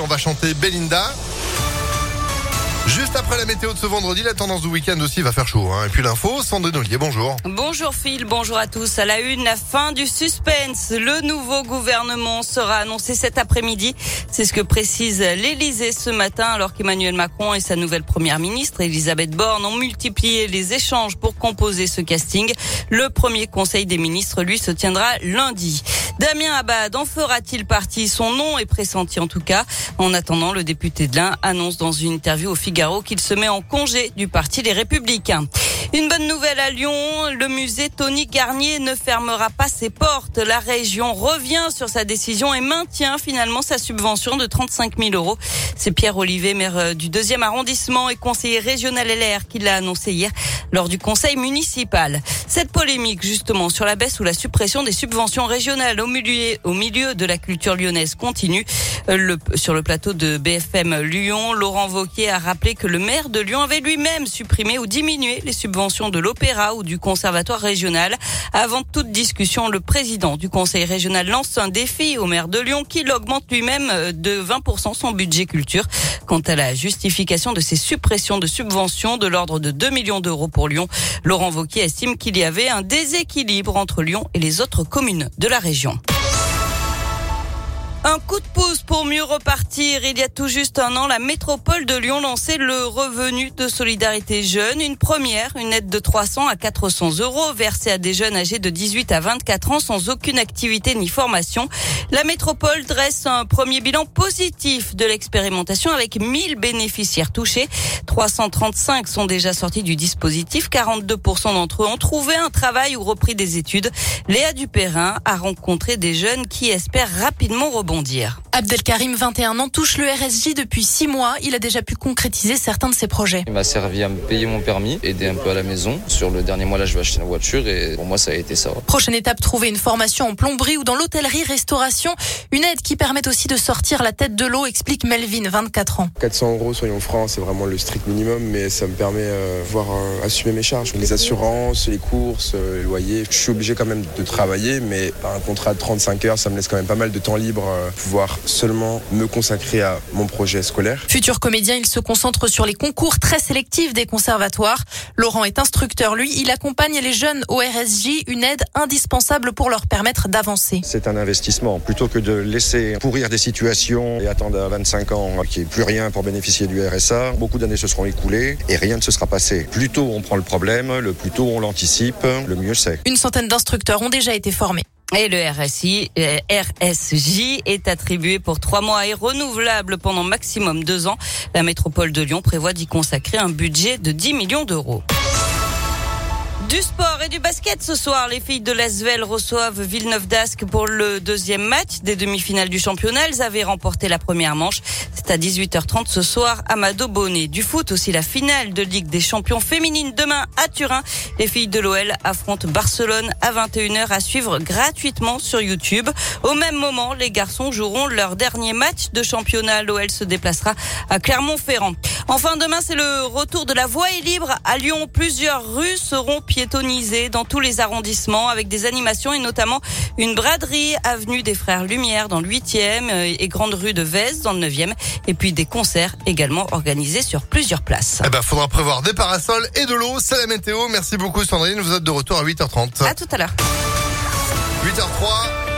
On va chanter Belinda. Juste après la météo de ce vendredi, la tendance du week-end aussi va faire chaud. Hein. Et puis l'info, Sandrine Ollier, bonjour. Bonjour Phil, bonjour à tous. À la une, la fin du suspense. Le nouveau gouvernement sera annoncé cet après-midi. C'est ce que précise l'Élysée ce matin alors qu'Emmanuel Macron et sa nouvelle première ministre, Elisabeth Borne, ont multiplié les échanges pour composer ce casting. Le premier conseil des ministres, lui, se tiendra lundi. Damien Abad en fera-t-il partie? Son nom est pressenti en tout cas. En attendant, le député de l'Ain annonce dans une interview au Figaro qu'il se met en congé du Parti des Républicains. Une bonne nouvelle à Lyon, le musée Tony Garnier ne fermera pas ses portes. La région revient sur sa décision et maintient finalement sa subvention de 35 000 euros. C'est Pierre Olivier, maire euh, du deuxième arrondissement et conseiller régional LR qui l'a annoncé hier lors du conseil municipal. Cette polémique justement sur la baisse ou la suppression des subventions régionales au milieu, de la culture lyonnaise continue. Sur le plateau de BFM Lyon, Laurent Vauquier a rappelé que le maire de Lyon avait lui-même supprimé ou diminué les subventions de l'opéra ou du conservatoire régional. Avant toute discussion, le président du conseil régional lance un défi au maire de Lyon qu'il augmente lui-même euh, de 20% son budget culture. Quant à la justification de ces suppressions de subventions de l'ordre de 2 millions d'euros pour Lyon, Laurent Vauquier estime qu'il y avait un déséquilibre entre Lyon et les autres communes de la région. Un coup de pouce pour mieux repartir. Il y a tout juste un an, la métropole de Lyon lançait le revenu de solidarité jeune. Une première, une aide de 300 à 400 euros versée à des jeunes âgés de 18 à 24 ans sans aucune activité ni formation. La métropole dresse un premier bilan positif de l'expérimentation avec 1000 bénéficiaires touchés. 335 sont déjà sortis du dispositif. 42% d'entre eux ont trouvé un travail ou repris des études. Léa Dupérin a rencontré des jeunes qui espèrent rapidement rebondir dire. Abdelkarim, 21 ans, touche le RSJ depuis 6 mois. Il a déjà pu concrétiser certains de ses projets. Il m'a servi à me payer mon permis, aider un peu à la maison. Sur le dernier mois, là, je vais acheter une voiture et pour moi, ça a été ça. Prochaine étape, trouver une formation en plomberie ou dans l'hôtellerie-restauration. Une aide qui permet aussi de sortir la tête de l'eau, explique Melvin, 24 ans. 400 euros, soyons francs, c'est vraiment le strict minimum, mais ça me permet euh, de voir euh, assumer mes charges. Les assurances, les courses, euh, les loyers. Je suis obligé quand même de travailler, mais un contrat de 35 heures, ça me laisse quand même pas mal de temps libre, pouvoir seulement me consacrer à mon projet scolaire. Futur comédien, il se concentre sur les concours très sélectifs des conservatoires. Laurent est instructeur, lui, il accompagne les jeunes au RSJ, une aide indispensable pour leur permettre d'avancer. C'est un investissement. Plutôt que de laisser pourrir des situations et attendre à 25 ans qu'il n'y ait plus rien pour bénéficier du RSA, beaucoup d'années se seront écoulées et rien ne se sera passé. Plus tôt on prend le problème, le plus tôt on l'anticipe, le mieux c'est. Une centaine d'instructeurs ont déjà été formés. Et le RSI, euh, RSJ est attribué pour trois mois et renouvelable pendant maximum deux ans. La métropole de Lyon prévoit d'y consacrer un budget de 10 millions d'euros. Du sport et du basket ce soir. Les filles de l'Asvel reçoivent Villeneuve d'Ascq pour le deuxième match des demi-finales du championnat. Elles avaient remporté la première manche. C'est à 18h30 ce soir. Amado Bonnet. Du foot aussi la finale de Ligue des champions féminines demain à Turin. Les filles de l'OL affrontent Barcelone à 21h à suivre gratuitement sur YouTube. Au même moment, les garçons joueront leur dernier match de championnat. L'OL se déplacera à Clermont-Ferrand. Enfin, demain, c'est le retour de la voie libre à Lyon. Plusieurs rues seront piétonnisées dans tous les arrondissements avec des animations et notamment une braderie avenue des Frères Lumière dans le 8e euh, et grande rue de Vez dans le 9e et puis des concerts également organisés sur plusieurs places. Eh ben, faudra prévoir des parasols et de l'eau. C'est la météo. Merci beaucoup Sandrine. Vous êtes de retour à 8h30. À tout à l'heure. 8h03.